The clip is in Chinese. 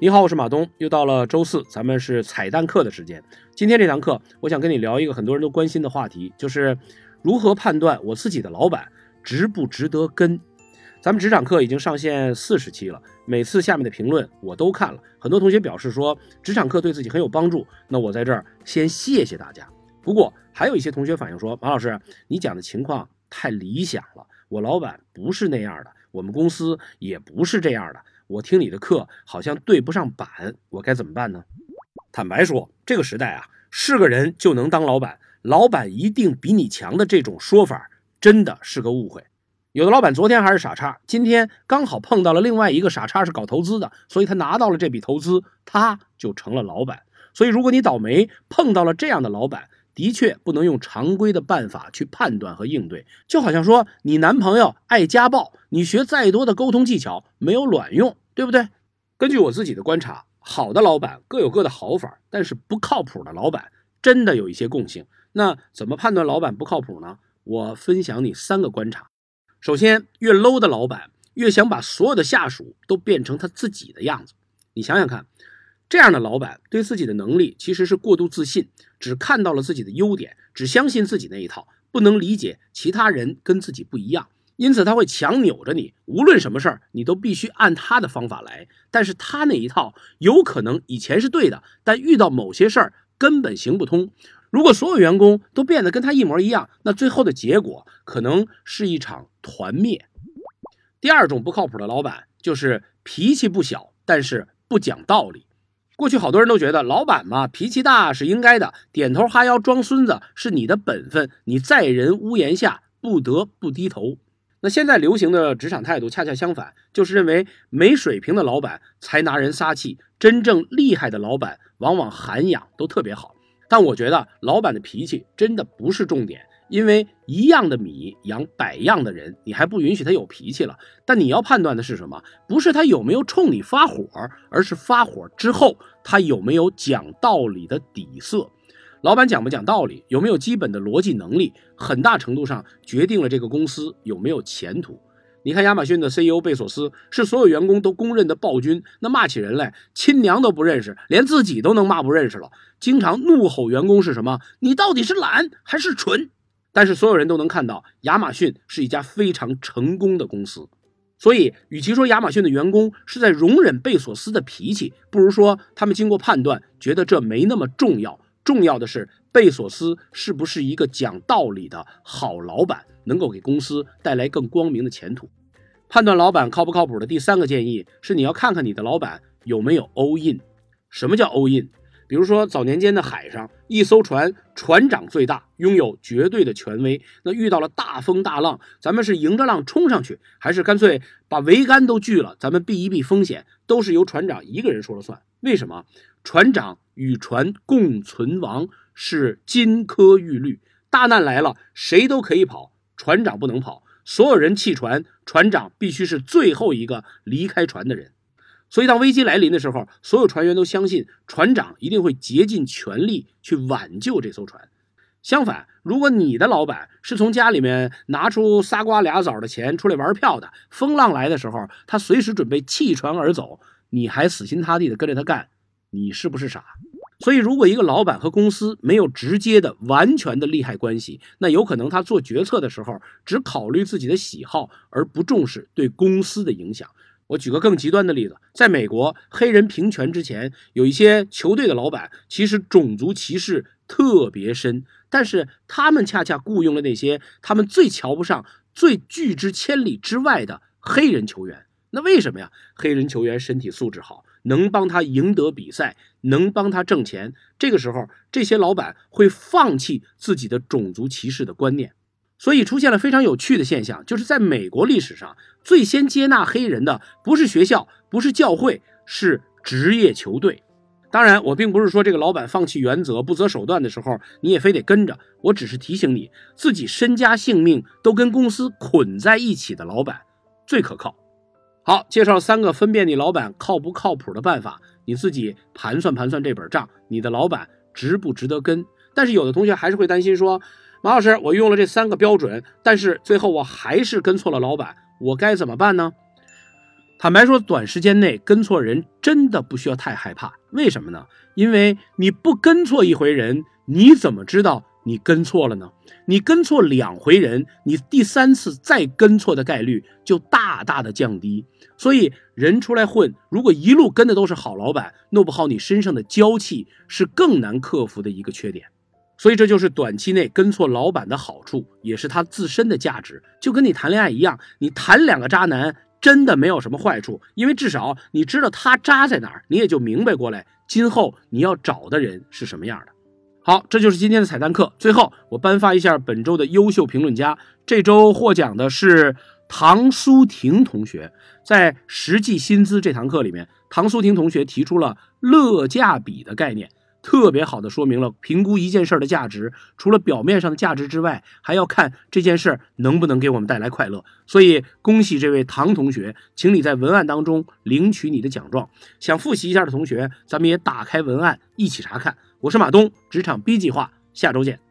你好，我是马东，又到了周四，咱们是彩蛋课的时间。今天这堂课，我想跟你聊一个很多人都关心的话题，就是如何判断我自己的老板值不值得跟。咱们职场课已经上线四十期了，每次下面的评论我都看了，很多同学表示说职场课对自己很有帮助，那我在这儿先谢谢大家。不过还有一些同学反映说，马老师，你讲的情况太理想了，我老板不是那样的，我们公司也不是这样的。我听你的课好像对不上版，我该怎么办呢？坦白说，这个时代啊，是个人就能当老板，老板一定比你强的这种说法，真的是个误会。有的老板昨天还是傻叉，今天刚好碰到了另外一个傻叉是搞投资的，所以他拿到了这笔投资，他就成了老板。所以如果你倒霉碰到了这样的老板，的确不能用常规的办法去判断和应对，就好像说你男朋友爱家暴，你学再多的沟通技巧没有卵用，对不对？根据我自己的观察，好的老板各有各的好法，但是不靠谱的老板真的有一些共性。那怎么判断老板不靠谱呢？我分享你三个观察。首先，越 low 的老板越想把所有的下属都变成他自己的样子。你想想看。这样的老板对自己的能力其实是过度自信，只看到了自己的优点，只相信自己那一套，不能理解其他人跟自己不一样，因此他会强扭着你，无论什么事儿你都必须按他的方法来。但是他那一套有可能以前是对的，但遇到某些事儿根本行不通。如果所有员工都变得跟他一模一样，那最后的结果可能是一场团灭。第二种不靠谱的老板就是脾气不小，但是不讲道理。过去好多人都觉得老板嘛脾气大是应该的，点头哈腰装孙子是你的本分，你在人屋檐下不得不低头。那现在流行的职场态度恰恰相反，就是认为没水平的老板才拿人撒气，真正厉害的老板往往涵养都特别好。但我觉得老板的脾气真的不是重点。因为一样的米养百样的人，你还不允许他有脾气了。但你要判断的是什么？不是他有没有冲你发火，而是发火之后他有没有讲道理的底色。老板讲不讲道理，有没有基本的逻辑能力，很大程度上决定了这个公司有没有前途。你看亚马逊的 CEO 贝索斯是所有员工都公认的暴君，那骂起人来亲娘都不认识，连自己都能骂不认识了，经常怒吼员工是什么？你到底是懒还是蠢？但是所有人都能看到，亚马逊是一家非常成功的公司，所以与其说亚马逊的员工是在容忍贝索斯的脾气，不如说他们经过判断，觉得这没那么重要。重要的是贝索斯是不是一个讲道理的好老板，能够给公司带来更光明的前途。判断老板靠不靠谱的第三个建议是，你要看看你的老板有没有 all in。什么叫 all in？比如说，早年间的海上，一艘船船长最大，拥有绝对的权威。那遇到了大风大浪，咱们是迎着浪冲上去，还是干脆把桅杆都锯了，咱们避一避风险，都是由船长一个人说了算。为什么？船长与船共存亡是金科玉律。大难来了，谁都可以跑，船长不能跑。所有人弃船，船长必须是最后一个离开船的人。所以，当危机来临的时候，所有船员都相信船长一定会竭尽全力去挽救这艘船。相反，如果你的老板是从家里面拿出仨瓜俩枣的钱出来玩票的，风浪来的时候，他随时准备弃船而走，你还死心塌地的跟着他干，你是不是傻？所以，如果一个老板和公司没有直接的、完全的利害关系，那有可能他做决策的时候只考虑自己的喜好，而不重视对公司的影响。我举个更极端的例子，在美国，黑人平权之前，有一些球队的老板其实种族歧视特别深，但是他们恰恰雇佣了那些他们最瞧不上、最拒之千里之外的黑人球员。那为什么呀？黑人球员身体素质好，能帮他赢得比赛，能帮他挣钱。这个时候，这些老板会放弃自己的种族歧视的观念。所以出现了非常有趣的现象，就是在美国历史上最先接纳黑人的不是学校，不是教会，是职业球队。当然，我并不是说这个老板放弃原则、不择手段的时候，你也非得跟着。我只是提醒你，自己身家性命都跟公司捆在一起的老板最可靠。好，介绍三个分辨你老板靠不靠谱的办法，你自己盘算盘算这本账，你的老板值不值得跟？但是有的同学还是会担心说。马老师，我用了这三个标准，但是最后我还是跟错了老板，我该怎么办呢？坦白说，短时间内跟错人真的不需要太害怕。为什么呢？因为你不跟错一回人，你怎么知道你跟错了呢？你跟错两回人，你第三次再跟错的概率就大大的降低。所以，人出来混，如果一路跟的都是好老板，弄不好你身上的娇气是更难克服的一个缺点。所以，这就是短期内跟错老板的好处，也是他自身的价值。就跟你谈恋爱一样，你谈两个渣男。真的没有什么坏处，因为至少你知道他渣在哪儿，你也就明白过来，今后你要找的人是什么样的。好，这就是今天的彩蛋课。最后，我颁发一下本周的优秀评论家。这周获奖的是唐苏婷同学，在实际薪资这堂课里面，唐苏婷同学提出了乐价比的概念。特别好的说明了评估一件事儿的价值，除了表面上的价值之外，还要看这件事儿能不能给我们带来快乐。所以恭喜这位唐同学，请你在文案当中领取你的奖状。想复习一下的同学，咱们也打开文案一起查看。我是马东，职场 B 计划，下周见。